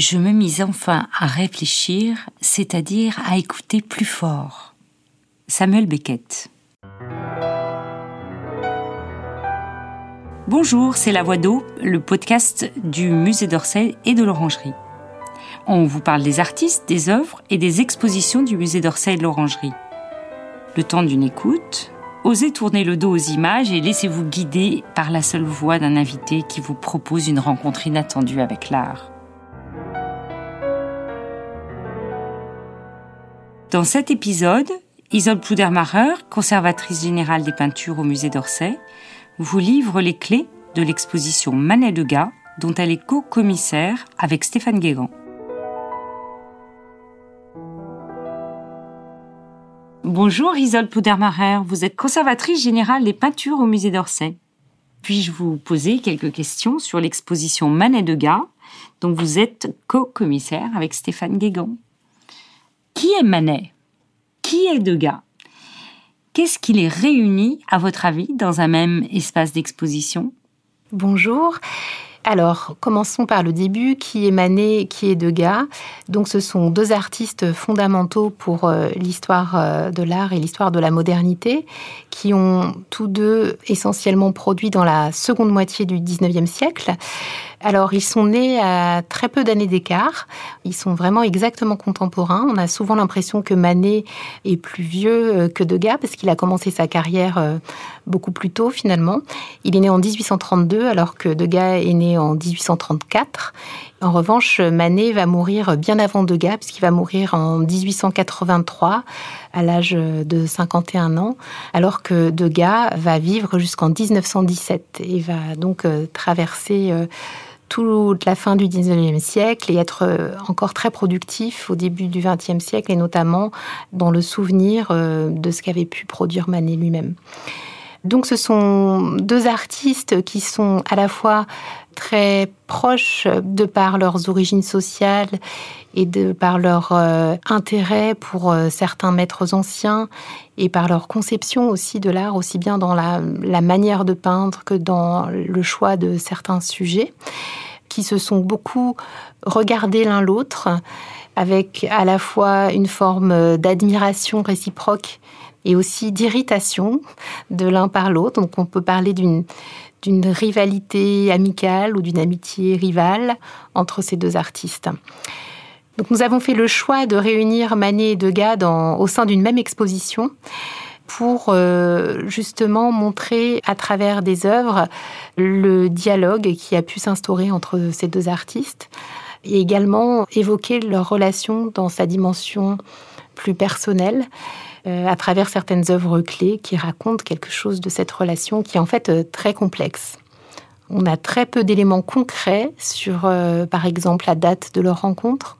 je me mis enfin à réfléchir, c'est-à-dire à écouter plus fort. Samuel Beckett. Bonjour, c'est La Voix d'eau, le podcast du musée d'Orsay et de l'Orangerie. On vous parle des artistes, des œuvres et des expositions du musée d'Orsay et de l'Orangerie. Le temps d'une écoute, osez tourner le dos aux images et laissez-vous guider par la seule voix d'un invité qui vous propose une rencontre inattendue avec l'art. Dans cet épisode, Isole Pludermacher, conservatrice générale des peintures au musée d'Orsay, vous livre les clés de l'exposition Manet de Gars, dont elle est co-commissaire avec Stéphane Guégan. Bonjour Isole Poudermacher, vous êtes conservatrice générale des peintures au musée d'Orsay. Puis-je vous poser quelques questions sur l'exposition Manet de Gars, dont vous êtes co-commissaire avec Stéphane Guégan? Qui est Manet? Qui est Degas Qu'est-ce qui les réunit, à votre avis, dans un même espace d'exposition? Bonjour. Alors, commençons par le début, qui est Manet, qui est Degas. Donc, ce sont deux artistes fondamentaux pour euh, l'histoire euh, de l'art et l'histoire de la modernité, qui ont tous deux essentiellement produit dans la seconde moitié du 19e siècle. Alors, ils sont nés à très peu d'années d'écart. Ils sont vraiment exactement contemporains. On a souvent l'impression que Manet est plus vieux euh, que Degas parce qu'il a commencé sa carrière euh, beaucoup plus tôt finalement. Il est né en 1832 alors que Degas est né en 1834. En revanche, Manet va mourir bien avant Degas, puisqu'il va mourir en 1883 à l'âge de 51 ans, alors que Degas va vivre jusqu'en 1917 et va donc euh, traverser toute la fin du 19e siècle et être euh, encore très productif au début du 20e siècle et notamment dans le souvenir euh, de ce qu'avait pu produire Manet lui-même. Donc ce sont deux artistes qui sont à la fois très proches de par leurs origines sociales et de par leur euh, intérêt pour certains maîtres anciens et par leur conception aussi de l'art, aussi bien dans la, la manière de peindre que dans le choix de certains sujets qui se sont beaucoup regardés l'un l'autre avec à la fois une forme d'admiration réciproque et aussi d'irritation de l'un par l'autre. Donc on peut parler d'une rivalité amicale ou d'une amitié rivale entre ces deux artistes. Donc nous avons fait le choix de réunir Manet et Degas au sein d'une même exposition pour euh, justement montrer à travers des œuvres le dialogue qui a pu s'instaurer entre ces deux artistes et également évoquer leur relation dans sa dimension plus personnelle à travers certaines œuvres clés qui racontent quelque chose de cette relation qui est en fait euh, très complexe. On a très peu d'éléments concrets sur, par exemple, la date de leur rencontre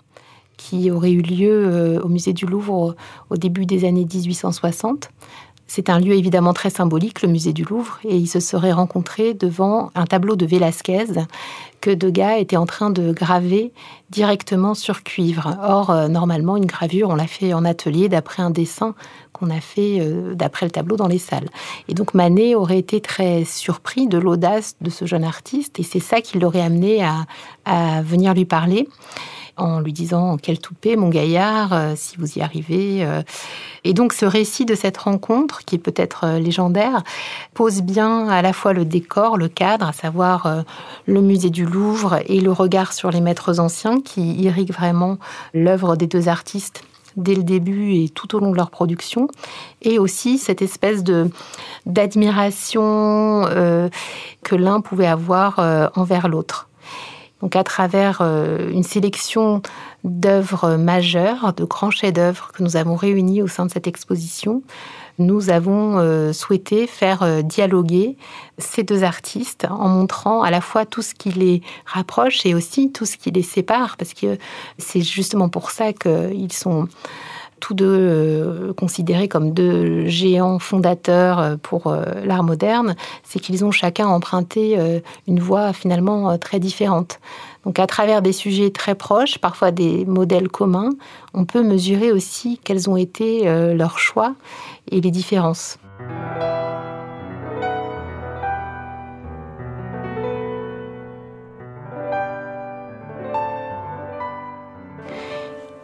qui aurait eu lieu euh, au musée du Louvre au début des années 1860. C'est un lieu évidemment très symbolique, le musée du Louvre, et ils se seraient rencontrés devant un tableau de Velázquez que Degas était en train de graver directement sur cuivre. Or, euh, normalement, une gravure, on l'a fait en atelier d'après un dessin qu'on a fait euh, d'après le tableau dans les salles. Et donc Manet aurait été très surpris de l'audace de ce jeune artiste, et c'est ça qui l'aurait amené à venir lui parler en lui disant quel toupet, mon gaillard, euh, si vous y arrivez. Euh. Et donc ce récit de cette rencontre, qui est peut-être euh, légendaire, pose bien à la fois le décor, le cadre, à savoir le musée du Louvre et le regard sur les maîtres anciens qui irriguent vraiment l'œuvre des deux artistes dès le début et tout au long de leur production, et aussi cette espèce de d'admiration que l'un pouvait avoir envers l'autre donc à travers euh, une sélection d'œuvres majeures, de grands chefs-d'œuvre que nous avons réunis au sein de cette exposition, nous avons euh, souhaité faire euh, dialoguer ces deux artistes en montrant à la fois tout ce qui les rapproche et aussi tout ce qui les sépare, parce que c'est justement pour ça qu'ils sont tous deux euh, considérés comme deux géants fondateurs euh, pour euh, l'art moderne, c'est qu'ils ont chacun emprunté une voie finalement très différente. Donc à travers des sujets très proches, parfois des modèles communs, on peut mesurer aussi quels ont été leurs choix et les différences.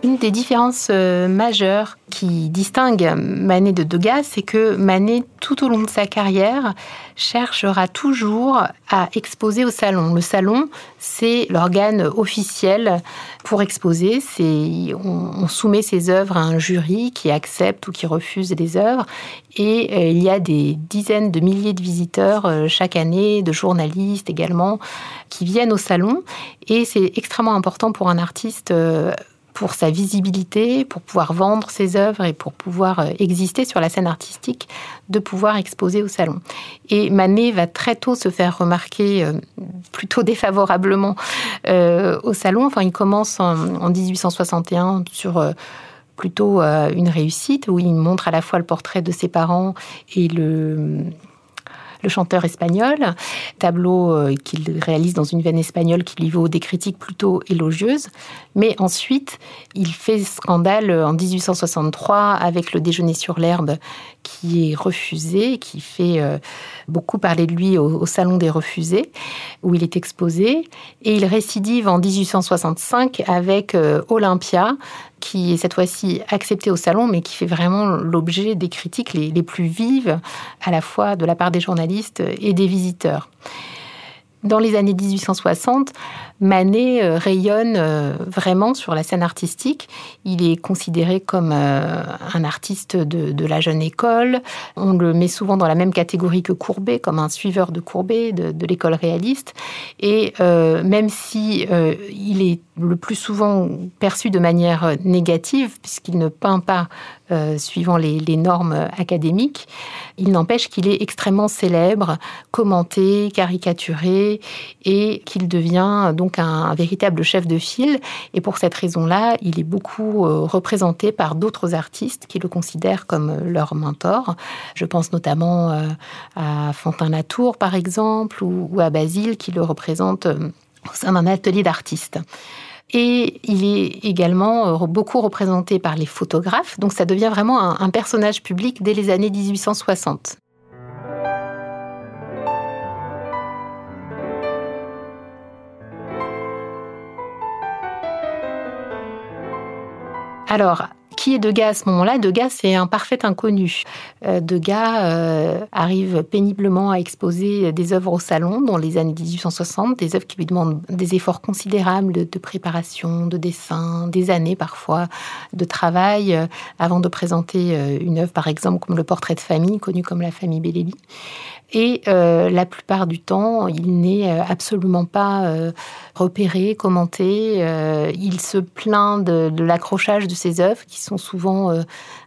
Une des différences euh, majeures qui distingue Manet de Degas, c'est que Manet, tout au long de sa carrière, cherchera toujours à exposer au salon. Le salon, c'est l'organe officiel pour exposer. On, soumet ses œuvres à un jury qui accepte ou qui refuse les œuvres. Et euh, il y a des dizaines de milliers de visiteurs euh, chaque année, de journalistes également, qui viennent au salon. Et c'est extrêmement important pour un artiste pour sa visibilité, pour pouvoir vendre ses œuvres et pour pouvoir euh, exister sur la scène artistique, de pouvoir exposer au salon. Et Manet va très tôt se faire remarquer euh, plutôt défavorablement euh, au salon. Enfin, il commence en, 1861 sur plutôt une réussite où il montre à la fois le portrait de ses parents et le le chanteur espagnol, tableau euh, qu'il réalise dans une veine espagnole qui lui vaut des critiques plutôt élogieuses. Mais ensuite, il fait scandale en 1863 avec le déjeuner sur l'herbe qui est refusé, qui fait euh, beaucoup parler de lui au, Salon des refusés, où il est exposé. Et il récidive en 1865 avec euh, Olympia, qui est cette fois-ci accepté au salon, mais qui fait vraiment l'objet des critiques les, les, plus vives, à la fois de la part des journalistes et des visiteurs. Dans les années 1860, Manet euh, rayonne euh, vraiment sur la scène artistique. Il est considéré comme euh, un artiste de, la jeune école. On le met souvent dans la même catégorie que Courbet, comme un suiveur de Courbet, de, l'école réaliste. Et même si il est le plus souvent perçu de manière négative, puisqu'il ne peint pas suivant les, normes académiques, il n'empêche qu'il est extrêmement célèbre, commenté, caricaturé, et qu'il devient donc un, véritable chef de file. Et pour cette raison-là, il est beaucoup euh, représenté par d'autres artistes qui le considèrent comme euh, leur mentor. Je pense notamment euh, à Fantin Latour, par exemple, ou, à Basile, qui le représente au sein d'un atelier d'artistes. Et il est également beaucoup représenté par les photographes, donc ça devient vraiment un personnage public dès les années 1860. Alors, qui est Degas à ce moment-là? Degas, c'est un parfait inconnu. Euh, Degas euh, arrive péniblement à exposer des œuvres au salon dans les années 1860, des œuvres qui lui demandent des efforts considérables de, préparation, de dessin, des années parfois de travail euh, avant de présenter une œuvre, par exemple, comme le portrait de famille, connu comme la famille Bellelli. Et euh, la plupart du temps, il n'est euh, absolument pas euh, repéré, commenté. il se plaint de, l'accrochage de ses œuvres qui sont souvent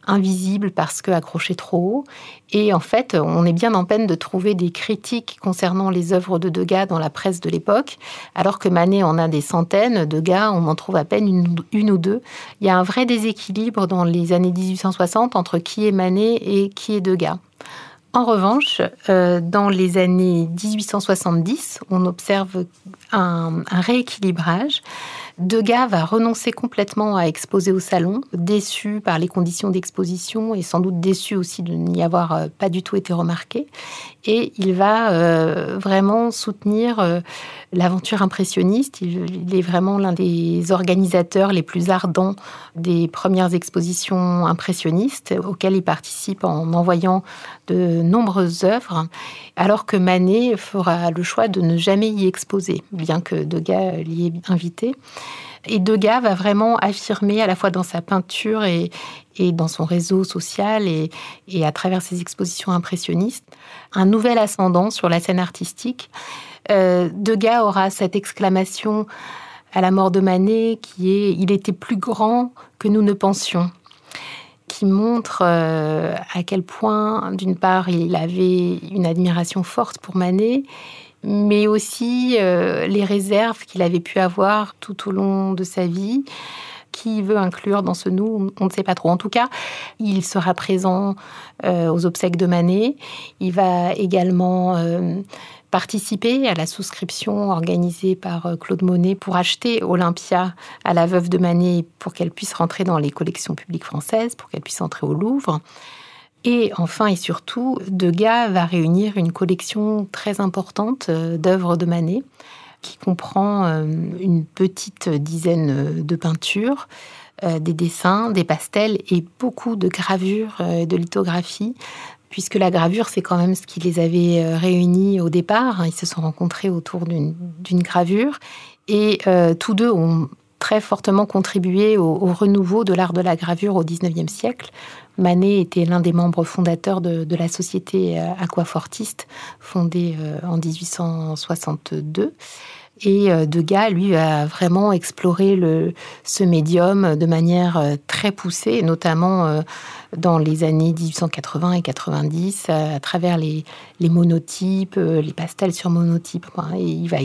invisibles parce qu'accrochées trop haut. Et en fait, on est bien en peine de trouver des critiques concernant les œuvres de Degas dans la presse de l'époque, alors que Manet en a des centaines, Degas, on en trouve à peine une, une, ou deux. Il y a un vrai déséquilibre dans les années 1860 entre qui est Manet et qui est Degas. En revanche, euh, dans les années 1870, on observe un, rééquilibrage. Degas va renoncer complètement à exposer au salon, déçu par les conditions d'exposition et sans doute déçu aussi de n'y avoir euh, pas du tout été remarqué. Et il va euh, vraiment soutenir l'aventure impressionniste. Il, est vraiment l'un des organisateurs les plus ardents des premières expositions impressionnistes auxquelles il participe en envoyant de nombreuses œuvres, alors que Manet fera le choix de ne jamais y exposer, bien que Degas l'y ait invité. Et Degas va vraiment affirmer à la fois dans sa peinture et, dans son réseau social et, à travers ses expositions impressionnistes un nouvel ascendant sur la scène artistique. Euh, Degas aura cette exclamation à la mort de Manet qui est Il était plus grand que nous ne pensions qui montre euh, à quel point, d'une part, il avait une admiration forte pour Manet, mais aussi euh, les réserves qu'il avait pu avoir tout au long de sa vie. Qui veut inclure dans ce nous On ne sait pas trop. En tout cas, il sera présent aux obsèques de Manet. Il va également participer à la souscription organisée par euh, Claude Monet pour acheter Olympia à la veuve de Manet pour qu'elle puisse rentrer dans les collections publiques françaises, pour qu'elle puisse entrer au Louvre. Et enfin et surtout, Degas va réunir une collection très importante euh, d'œuvres de Manet. qui comprend une petite dizaine de peintures, des dessins, des pastels et beaucoup de gravures, de lithographies puisque la gravure, c'est quand même ce qui les avait euh, réunis au départ. Ils se sont rencontrés autour d'une gravure et euh, tous deux ont très fortement contribué au, renouveau de l'art de la gravure au XIXe siècle. Manet était l'un des membres fondateurs de, de la société euh, aquafortiste, fondée en 1862. Et euh, Degas, lui, a vraiment exploré le, ce médium de manière euh, très poussée, notamment euh, dans les années 1880 et 90, à travers les, monotypes, les pastels sur monotypes. Et il va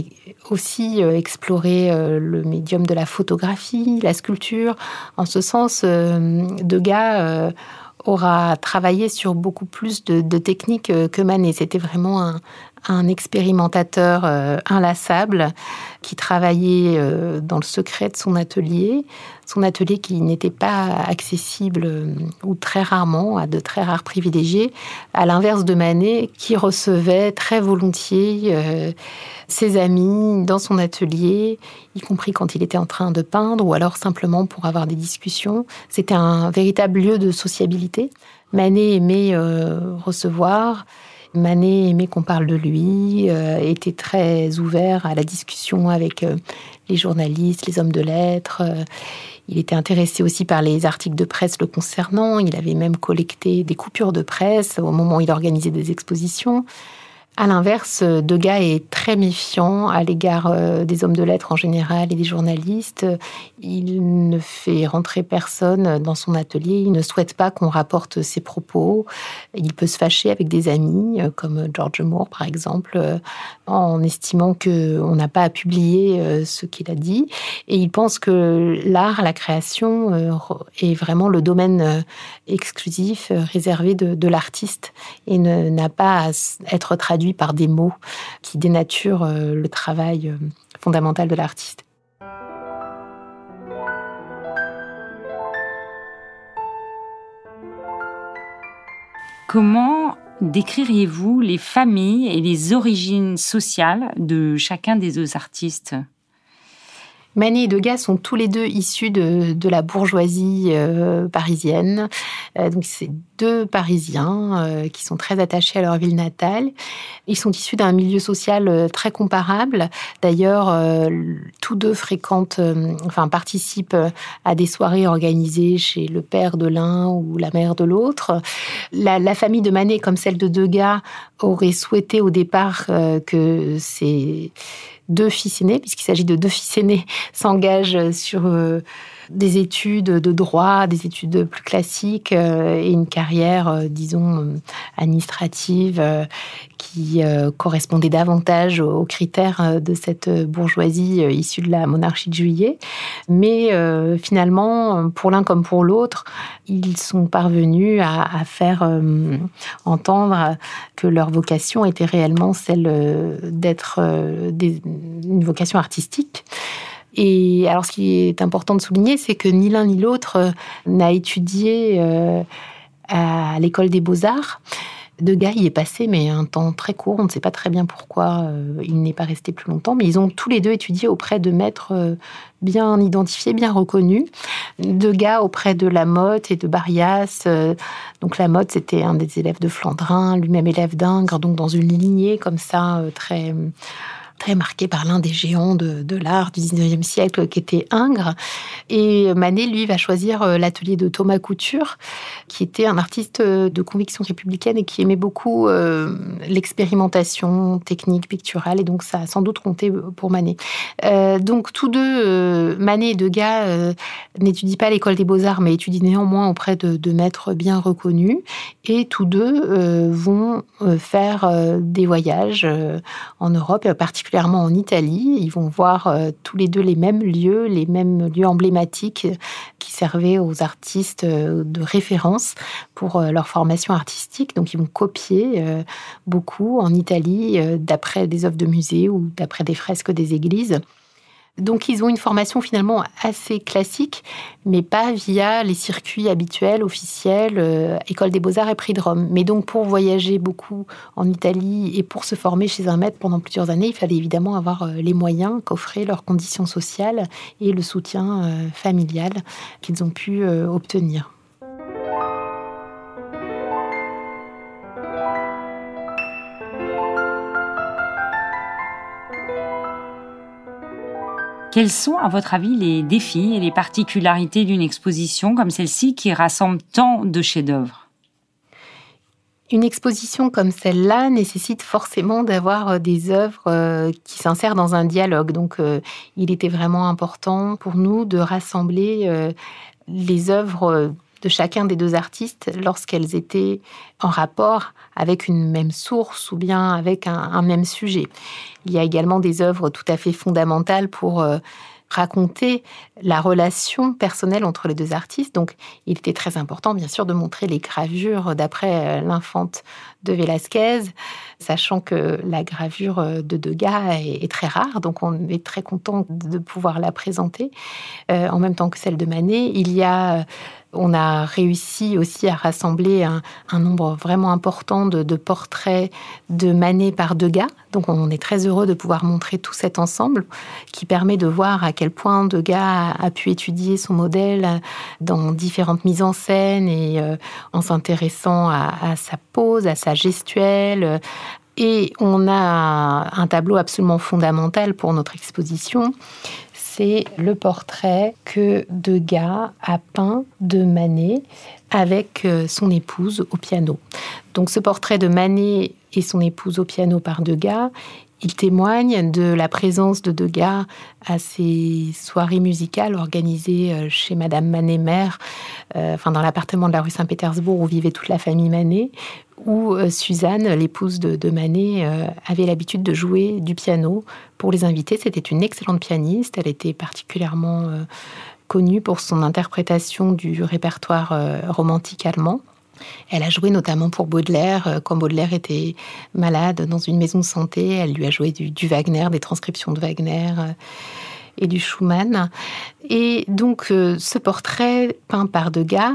aussi explorer le médium de la photographie, la sculpture. En ce sens, Degas aura travaillé sur beaucoup plus de, de techniques que Manet. C'était vraiment un, un expérimentateur euh, inlassable qui travaillait euh, dans le secret de son atelier, son atelier qui n'était pas accessible euh, ou très rarement à de très rares privilégiés, à l'inverse de Manet qui recevait très volontiers ses amis dans son atelier, y compris quand il était en train de peindre ou alors simplement pour avoir des discussions. C'était un véritable lieu de sociabilité. Manet aimait recevoir Manet aimait qu'on parle de lui, euh, était très ouvert à la discussion avec euh, les journalistes, les hommes de lettres. Euh, il était intéressé aussi par les articles de presse le concernant. Il avait même collecté des coupures de presse au moment où il organisait des expositions. À l'inverse, Degas est très méfiant à l'égard euh, des hommes de lettres en général et des journalistes. Il ne fait rentrer personne dans son atelier. Il ne souhaite pas qu'on rapporte ses propos. Il peut se fâcher avec des amis, euh, comme George Moore par exemple, euh, en estimant qu'on n'a pas à publier ce qu'il a dit. Et il pense que l'art, la création est vraiment le domaine exclusif, réservé de, de l'artiste et n'a pas à être traduit par des mots qui dénaturent euh, le travail euh, fondamental de l'artiste. Comment décririez-vous les familles et les origines sociales de chacun des deux artistes? Manet et Degas sont tous les deux issus de, la bourgeoisie euh, parisienne. Euh, donc c'est deux Parisiens euh, qui sont très attachés à leur ville natale. Ils sont issus d'un milieu social très comparable. D'ailleurs, tous deux fréquentent, enfin participent à des soirées organisées chez le père de l'un ou la mère de l'autre. La, la, famille de Manet, comme celle de Degas, aurait souhaité au départ que ces deux fils aînés, puisqu'il s'agit de deux fils aînés, s'engagent sur euh, des études de droit, des études plus classiques euh, et une carrière, euh, disons, administrative qui correspondait davantage aux critères de cette bourgeoisie issue de la monarchie de juillet. Mais finalement, pour l'un comme pour l'autre, ils sont parvenus à, faire entendre que leur vocation était réellement celle d'être une vocation artistique. Et alors, ce qui est important de souligner, c'est que ni l'un ni l'autre euh, n'a étudié euh, à l'école des beaux-arts. Degas y est passé, mais un temps très court. On ne sait pas très bien pourquoi euh, il n'est pas resté plus longtemps. Mais ils ont tous les deux étudié auprès de maîtres bien identifiés, bien reconnus. Degas auprès de Lamotte et de Barias. donc Lamotte, c'était un des élèves de Flandrin, lui-même élève d'Ingres, donc dans une lignée comme ça, très très marqué par l'un des géants de, l'art du 19e siècle qui était Ingres. Et Manet, lui, va choisir euh, l'atelier de Thomas Couture, qui était un artiste euh, de conviction républicaine et qui aimait beaucoup euh, l'expérimentation technique, picturale. Et donc, ça a sans doute compté pour Manet. donc, tous deux, Manet et Degas, n'étudient pas l'école des beaux-arts, mais étudient néanmoins auprès de, de maîtres bien reconnus. Et tous deux vont faire des voyages en Europe, particulièrement particulièrement en Italie. Ils vont voir euh, tous les deux les mêmes lieux, les mêmes lieux emblématiques qui servaient aux artistes euh, de référence pour euh, leur formation artistique. Donc ils vont copier beaucoup en Italie d'après des œuvres de musée ou d'après des fresques des églises. Donc ils ont une formation finalement assez classique, mais pas via les circuits habituels, officiels, euh, École des beaux-arts et Prix de Rome. Mais donc pour voyager beaucoup en Italie et pour se former chez un maître pendant plusieurs années, il fallait évidemment avoir euh, les moyens qu'offraient leurs conditions sociales et le soutien euh, familial qu'ils ont pu obtenir. Quels sont, à votre avis, les défis et les particularités d'une exposition comme celle-ci qui rassemble tant de chefs-d'œuvre? Une exposition comme celle-là nécessite forcément d'avoir euh, des œuvres euh, qui s'insèrent dans un dialogue. Donc, euh, il était vraiment important pour nous de rassembler les œuvres de chacun des deux artistes lorsqu'elles étaient en rapport avec une même source ou bien avec un, même sujet. Il y a également des œuvres tout à fait fondamentales pour euh, raconter la relation personnelle entre les deux artistes. Donc, il était très important, bien sûr, de montrer les gravures d'après euh, l'infante de Velázquez, sachant que la gravure euh, de Degas est, très rare, donc on est très content de pouvoir la présenter en même temps que celle de Manet. Il y a on a réussi aussi à rassembler un, nombre vraiment important de, portraits de Manet par Degas. Donc on est très heureux de pouvoir montrer tout cet ensemble qui permet de voir à quel point Degas a, pu étudier son modèle dans différentes mises en scène et euh, en s'intéressant à, sa pose, à sa gestuelle, et on a un tableau absolument fondamental pour notre exposition, c'est le portrait que Degas a peint de Manet avec euh, son épouse au piano. Donc ce portrait de Manet et son épouse au piano par Degas, il témoigne de la présence de Degas à ces soirées musicales organisées euh, chez Madame Manet-Mère, euh, enfin dans l'appartement de la rue Saint-Pétersbourg où vivait toute la famille Manet, où euh, Suzanne, l'épouse de, Manet, avait l'habitude de jouer du piano pour les invités. C'était une excellente pianiste. Elle était particulièrement connue pour son interprétation du répertoire romantique allemand. Elle a joué notamment pour Baudelaire, quand Baudelaire était malade dans une maison de santé. Elle lui a joué du Wagner, des transcriptions de Wagner et du Schumann. Et donc euh, ce portrait peint par Degas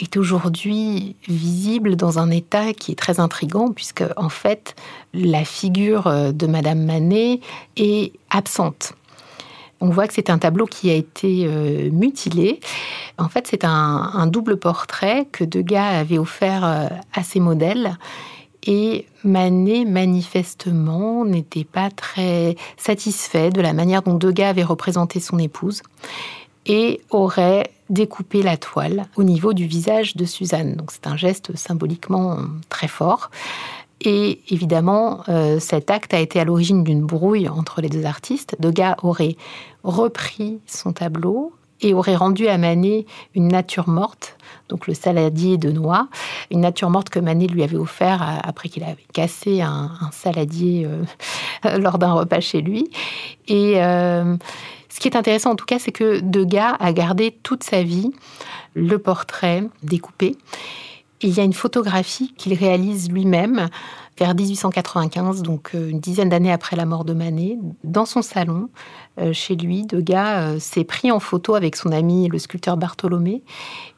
est aujourd'hui visible dans un état qui est très intrigant puisque en fait la figure euh, de Madame Manet est absente. On voit que c'est un tableau qui a été euh, mutilé. En fait, c'est un, un, double portrait que Degas avait offert à ses modèles et Manet, manifestement, n'était pas très satisfait de la manière dont Degas avait représenté son épouse et aurait découpé la toile au niveau du visage de Suzanne. Donc c'est un geste symboliquement très fort. Et évidemment, euh, cet acte a été à l'origine d'une brouille entre les deux artistes. Degas aurait repris son tableau et aurait rendu à Manet une nature morte, donc le saladier de noix, une nature morte que Manet lui avait offert après qu'il avait cassé un, saladier euh, lors d'un repas chez lui. Et euh, ce qui est intéressant en tout cas, c'est que Degas a gardé toute sa vie le portrait découpé. Il y a une photographie qu'il réalise lui-même vers 1895, donc euh, une dizaine d'années après la mort de Manet, dans son salon, euh, chez lui, Degas euh, s'est pris en photo avec son ami le sculpteur Bartholomé.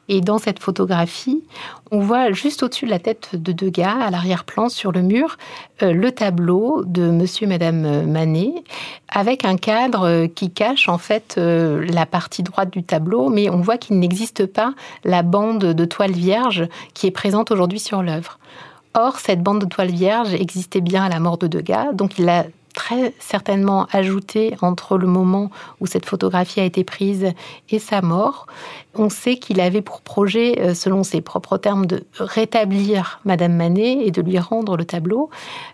Et dans cette photographie, on voit juste au-dessus de la tête de Degas, à l'arrière-plan sur le mur, le tableau de Monsieur et Madame Manet, avec un cadre qui cache en fait la partie droite du tableau, mais on voit qu'il n'existe pas la bande de toile vierge qui est présente aujourd'hui sur l'œuvre. Or, cette bande de toile vierge existait bien à la mort de Degas, donc il l'a très certainement ajouté entre le moment où cette photographie a été prise et sa mort. On sait qu'il avait pour projet, euh, selon ses propres termes, de rétablir Madame Manet et de lui rendre le tableau,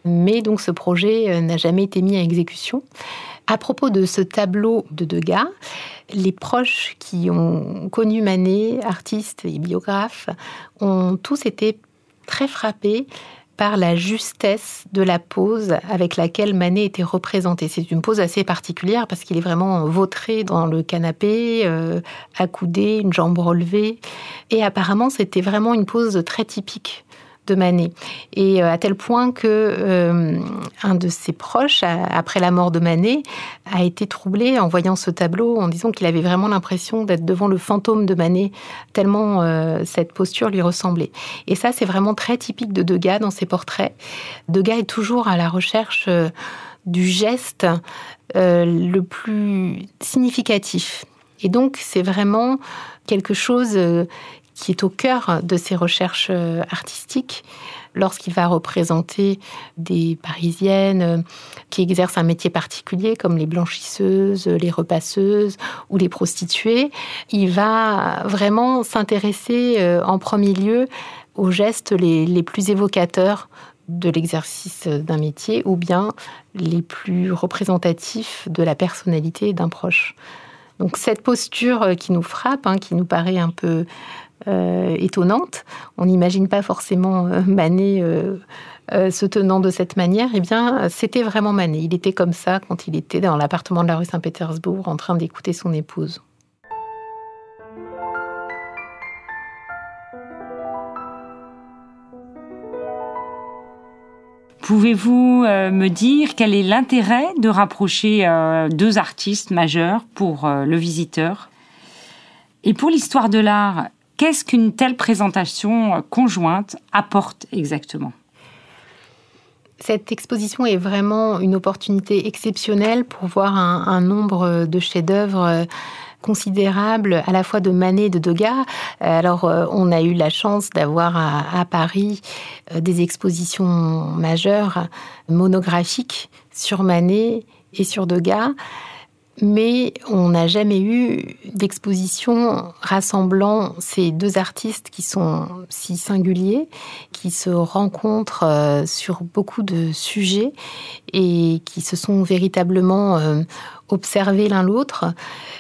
mais donc ce projet euh, n'a jamais été mis à exécution. À propos de ce tableau de Degas, les proches qui ont connu Manet, artistes et biographes, ont tous été très frappé par la justesse de la pose avec laquelle Manet était représenté. C'est une pose assez particulière parce qu'il est vraiment vautré dans le canapé, euh, accoudé, une jambe relevée. Et apparemment, c'était vraiment une pose très typique de Manet. Et à tel point que un de ses proches, après la mort de Manet, a été troublé en voyant ce tableau, en disant qu'il avait vraiment l'impression d'être devant le fantôme de Manet, tellement cette posture lui ressemblait. Et ça, c'est vraiment très typique de Degas dans ses portraits. Degas est toujours à la recherche du geste le plus significatif. Et donc, c'est vraiment quelque chose euh, qui est au cœur de ses recherches euh, artistiques lorsqu'il va représenter des Parisiennes euh, qui exercent un métier particulier comme les blanchisseuses, les repasseuses ou les prostituées. Il va vraiment s'intéresser en premier lieu aux gestes les, plus évocateurs de l'exercice d'un métier ou bien les plus représentatifs de la personnalité d'un proche. Donc cette posture euh, qui nous frappe, hein, qui nous paraît un peu euh, étonnante, on n'imagine pas forcément euh, Manet se tenant de cette manière, eh bien c'était vraiment Manet. Il était comme ça quand il était dans l'appartement de la rue Saint-Pétersbourg en train d'écouter son épouse. Pouvez-vous euh, me dire quel est l'intérêt de rapprocher euh, deux artistes majeurs pour euh, le visiteur? Et pour l'histoire de l'art, qu'est-ce qu'une telle présentation conjointe apporte exactement? Cette exposition est vraiment une opportunité exceptionnelle pour voir un nombre de chefs-d'œuvre considérable à la fois de Manet et de Degas. Alors, euh, on a eu la chance d'avoir à, Paris euh, des expositions majeures monographiques sur Manet et sur Degas mais on n'a jamais eu d'exposition rassemblant ces deux artistes qui sont si singuliers, qui se rencontrent euh, sur beaucoup de sujets et qui se sont véritablement euh, observés l'un l'autre.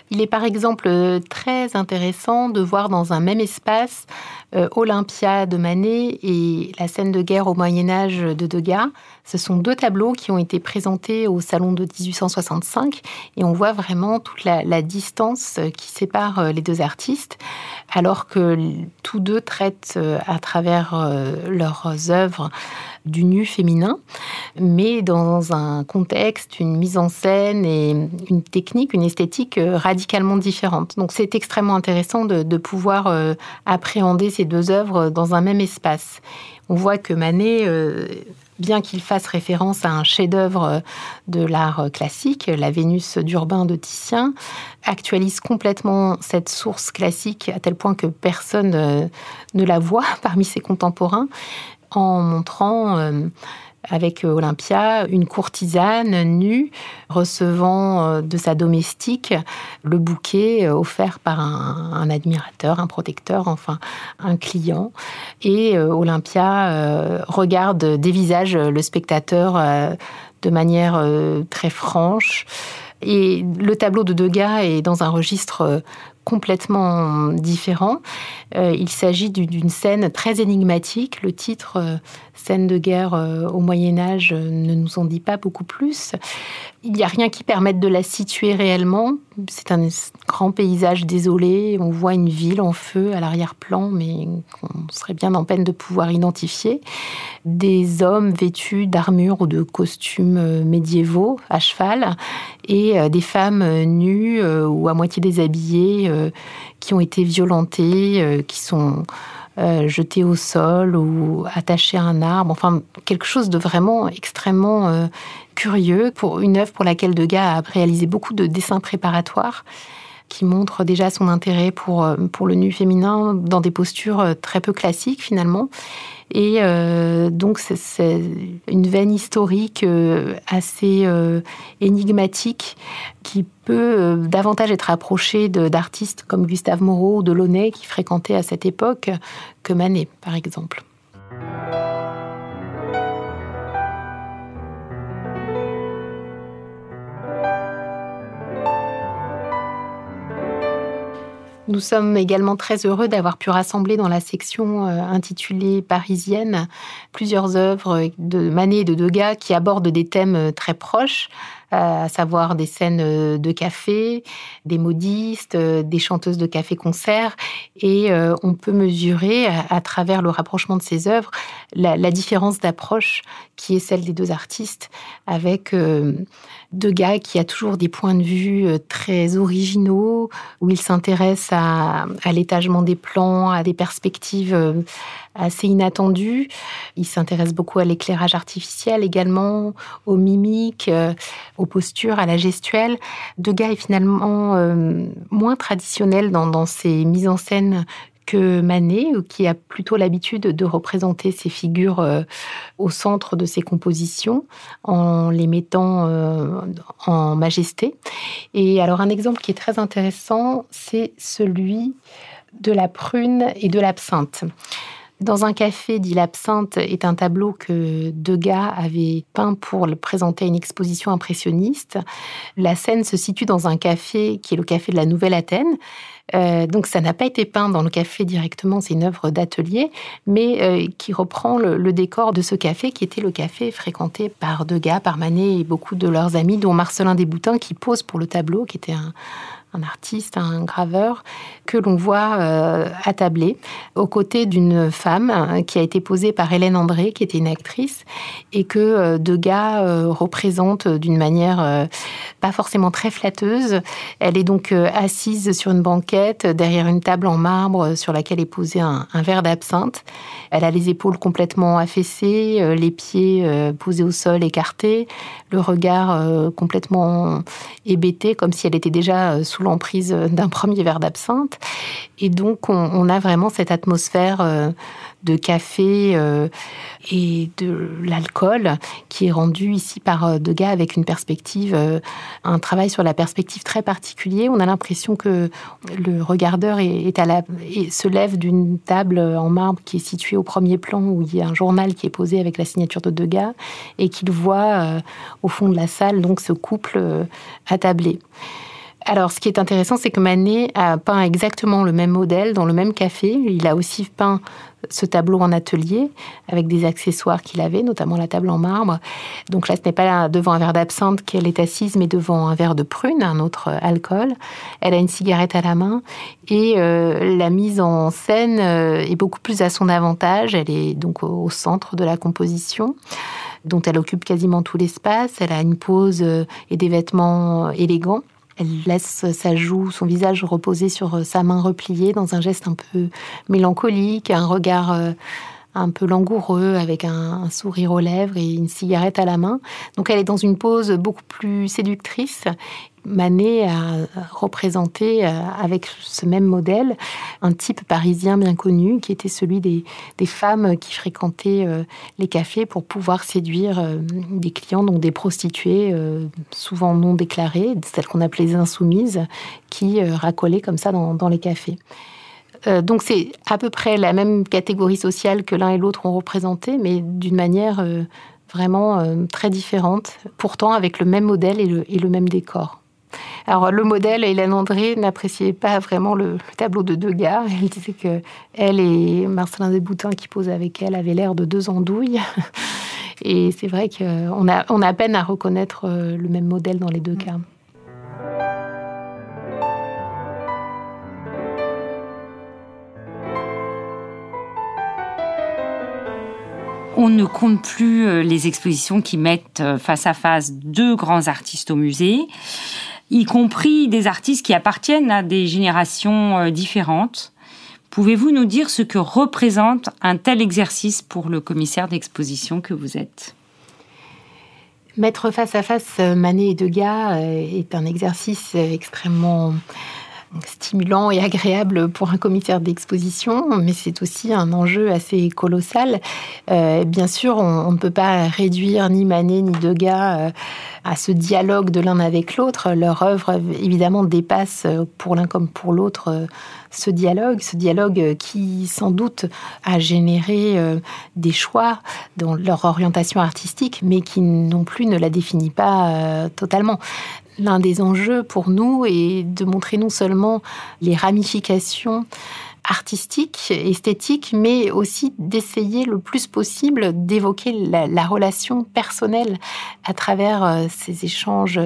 Il est par exemple très intéressant de voir dans un même espace euh, Olympia de Manet et la scène de guerre au Moyen Âge de Degas. Ce sont deux tableaux qui ont été présentés au Salon de 1865 et on voit vraiment toute la, distance qui sépare euh, les deux artistes, alors que tous deux traitent euh, à travers leurs œuvres du nu féminin, mais dans un contexte, une mise en scène et une technique, une esthétique radicalement différente. Donc c'est extrêmement intéressant de, de pouvoir appréhender ces deux œuvres dans un même espace. On voit que Manet, euh, bien qu'il fasse référence à un chef-d'œuvre de l'art classique, la Vénus d'Urbain de Titien, actualise complètement cette source classique à tel point que personne euh, ne la voit parmi ses contemporains en montrant euh, avec euh, Olympia, une courtisane nue recevant euh, de sa domestique le bouquet euh, offert par un, admirateur, un protecteur, enfin un client. Et Olympia regarde des visages le spectateur de manière très franche. Et le tableau de Degas est dans un registre complètement différent. Il s'agit d'une scène très énigmatique. Le titre, euh, Scène de guerre euh, au Moyen Âge, ne nous en dit pas beaucoup plus. Il n'y a rien qui permette de la situer réellement. C'est un grand paysage désolé. On voit une ville en feu à l'arrière-plan, mais on serait bien en peine de pouvoir identifier. Des hommes vêtus d'armures ou de costumes médiévaux à cheval et des femmes nues ou à moitié déshabillées qui ont été violentées, qui sont euh, jetés au sol ou attachés à un arbre. Enfin, quelque chose de vraiment extrêmement euh, curieux pour une œuvre pour laquelle Degas a réalisé beaucoup de dessins préparatoires qui montrent déjà son intérêt pour, euh, pour le nu féminin dans des postures très peu classiques finalement. Et euh, donc, c'est une veine historique euh, assez euh, énigmatique qui peut davantage être approchée d'artistes comme Gustave Moreau ou Delaunay qui fréquentaient à cette époque que Manet, par exemple. Nous sommes également très heureux d'avoir pu rassembler dans la section euh, intitulée Parisienne plusieurs œuvres de Manet et de Degas qui abordent des thèmes euh, très proches, à savoir des scènes de café, des modistes, des chanteuses de café-concert. Et on peut mesurer, à, travers le rapprochement de ces œuvres, la, différence d'approche qui est celle des deux artistes, avec Degas qui a toujours des points de vue très originaux, où il s'intéresse à, à l'étagement des plans, à des perspectives assez inattendu. Il s'intéresse beaucoup à l'éclairage artificiel également, aux mimiques, euh, aux postures, à la gestuelle. Degas est finalement euh, moins traditionnel dans, ses mises en scène que Manet, qui a plutôt l'habitude de représenter ses figures euh, au centre de ses compositions, en les mettant en majesté. Et alors un exemple qui est très intéressant, c'est celui de la prune et de l'absinthe. Dans un café dit l'absinthe est un tableau que Degas avait peint pour le présenter à une exposition impressionniste. La scène se situe dans un café qui est le café de la Nouvelle Athènes. Euh, donc ça n'a pas été peint dans le café directement, c'est une œuvre d'atelier, mais euh, qui reprend le, le, décor de ce café qui était le café fréquenté par Degas, par Manet et beaucoup de leurs amis, dont Marcelin Desboutins qui pose pour le tableau, qui était un, un artiste, un graveur, que l'on voit euh, attablé aux côtés d'une femme euh, qui a été posée par Hélène André, qui était une actrice, et que euh, Degas représente d'une manière pas forcément très flatteuse. Elle est donc assise sur une banquette derrière une table en marbre sur laquelle est posé un, un verre d'absinthe. Elle a les épaules complètement affaissées, les pieds posés au sol écartés, le regard complètement hébété, comme si elle était déjà sous l'emprise d'un premier verre d'absinthe. Et donc, on, a vraiment cette atmosphère euh, de café euh, et de l'alcool qui est rendue ici par euh, Degas avec une perspective, un travail sur la perspective très particulier. On a l'impression que le regardeur est, se lève d'une table en marbre qui est située au premier plan où il y a un journal qui est posé avec la signature de Degas et qu'il voit au fond de la salle donc ce couple attablé. Alors, ce qui est intéressant, c'est que Manet a peint exactement le même modèle dans le même café. Il a aussi peint ce tableau en atelier avec des accessoires qu'il avait, notamment la table en marbre. Donc là, ce n'est pas devant un verre d'absinthe qu'elle est assise, mais devant un verre de prune, un autre alcool. Elle a une cigarette à la main et euh, la mise en scène euh, est beaucoup plus à son avantage. Elle est donc au centre de la composition dont elle occupe quasiment tout l'espace. Elle a une pose euh, et des vêtements élégants. Elle laisse sa joue, son visage reposer sur sa main repliée dans un geste un peu mélancolique, un regard euh, un peu langoureux avec un, sourire aux lèvres et une cigarette à la main. Donc elle est dans une pose beaucoup plus séductrice Manet a représenté euh, avec ce même modèle un type parisien bien connu qui était celui des, femmes qui fréquentaient euh, les cafés pour pouvoir séduire euh, des clients, donc des prostituées souvent non déclarées, celles qu'on appelait les insoumises, qui racolaient comme ça dans, les cafés. donc c'est à peu près la même catégorie sociale que l'un et l'autre ont représenté, mais d'une manière vraiment très différente, pourtant avec le même modèle et le même décor. Alors le modèle, Hélène André n'appréciait pas vraiment le, tableau de Degas. Elle disait que elle et Marcelin Desboutins qui posent avec elle avaient l'air de deux andouilles. Et c'est vrai qu'on a, on a peine à reconnaître euh, le même modèle dans les deux cas. On ne compte plus euh, les expositions qui mettent euh, face à face deux grands artistes au musée y compris des artistes qui appartiennent à des générations euh, différentes. Pouvez-vous nous dire ce que représente un tel exercice pour le commissaire d'exposition que vous êtes? Mettre face à face euh, Manet et Degas euh, est un exercice extrêmement stimulant et agréable pour un commissaire d'exposition, mais c'est aussi un enjeu assez colossal. bien sûr, on, ne peut pas réduire ni Manet ni Degas à ce dialogue de l'un avec l'autre. Leur œuvre, évidemment, dépasse euh, pour l'un comme pour l'autre euh, ce dialogue, ce dialogue qui, sans doute, a généré euh, des choix dans leur orientation artistique, mais qui non plus ne la définit pas totalement l'un des enjeux pour nous est de montrer non seulement les ramifications artistique, esthétique, mais aussi d'essayer le plus possible d'évoquer la, relation personnelle à travers ces échanges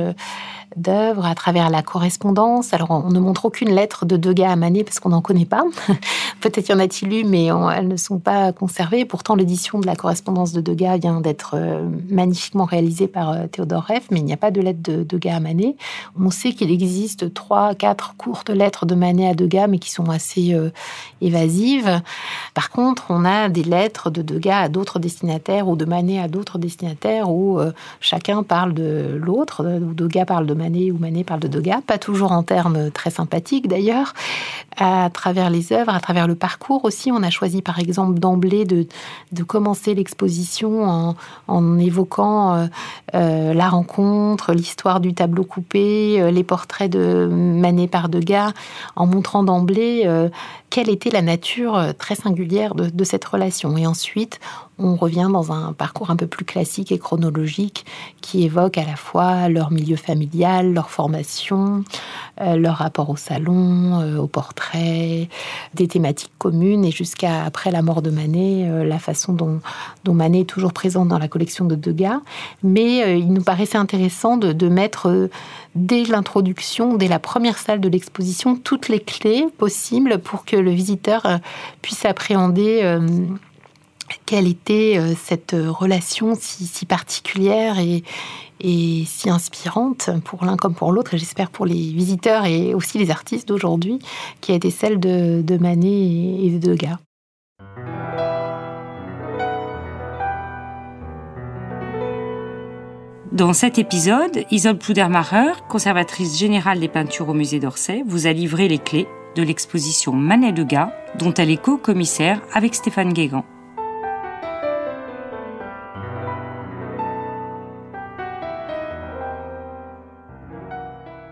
d'œuvres, à travers la correspondance. Alors, on ne montre aucune lettre de Degas à Manet parce qu'on n'en connaît pas. Peut-être y en a-t-il eu, mais elles ne sont pas conservées. Pourtant, l'édition de la correspondance de Degas vient d'être euh, magnifiquement réalisée par euh, Théodore Reff, mais il n'y a pas de lettre de Degas à Manet. On sait qu'il existe trois, quatre courtes lettres de Manet à Degas, mais qui sont assez euh, évasives. Par contre, on a des lettres de Degas à d'autres destinataires ou de Manet à d'autres destinataires où chacun parle de l'autre, où Degas parle de Manet ou Manet parle de Degas, pas toujours en termes très sympathiques d'ailleurs, à travers les œuvres, à travers le parcours aussi. On a choisi par exemple d'emblée de, de commencer l'exposition en, évoquant euh, euh, la rencontre, l'histoire du tableau coupé, euh, les portraits de Manet par Degas, en montrant d'emblée quelle était la nature très singulière de, de cette relation. Et ensuite, on revient dans un parcours un peu plus classique et chronologique qui évoque à la fois leur milieu familial, leur formation, euh, leur rapport au salon, euh, au portrait, des thématiques communes et jusqu'à après la mort de Manet, euh, la façon dont, Manet est toujours présente dans la collection de Degas. Mais il nous paraissait intéressant de mettre dès l'introduction, dès la première salle de l'exposition, toutes les clés possibles pour que le visiteur puisse appréhender quelle était euh, cette relation si, particulière et, si inspirante pour l'un comme pour l'autre, et j'espère pour les visiteurs et aussi les artistes d'aujourd'hui, qui a été celle de, Manet et de Degas? Dans cet épisode, Isole Pludermacher, conservatrice générale des peintures au musée d'Orsay, vous a livré les clés de l'exposition Manet-Degas, dont elle est co-commissaire avec Stéphane Guégan.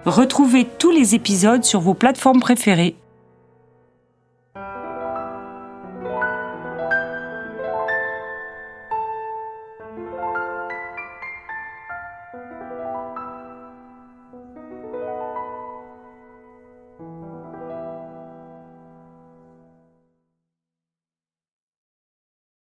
Retrouvez tous les épisodes sur vos plateformes préférées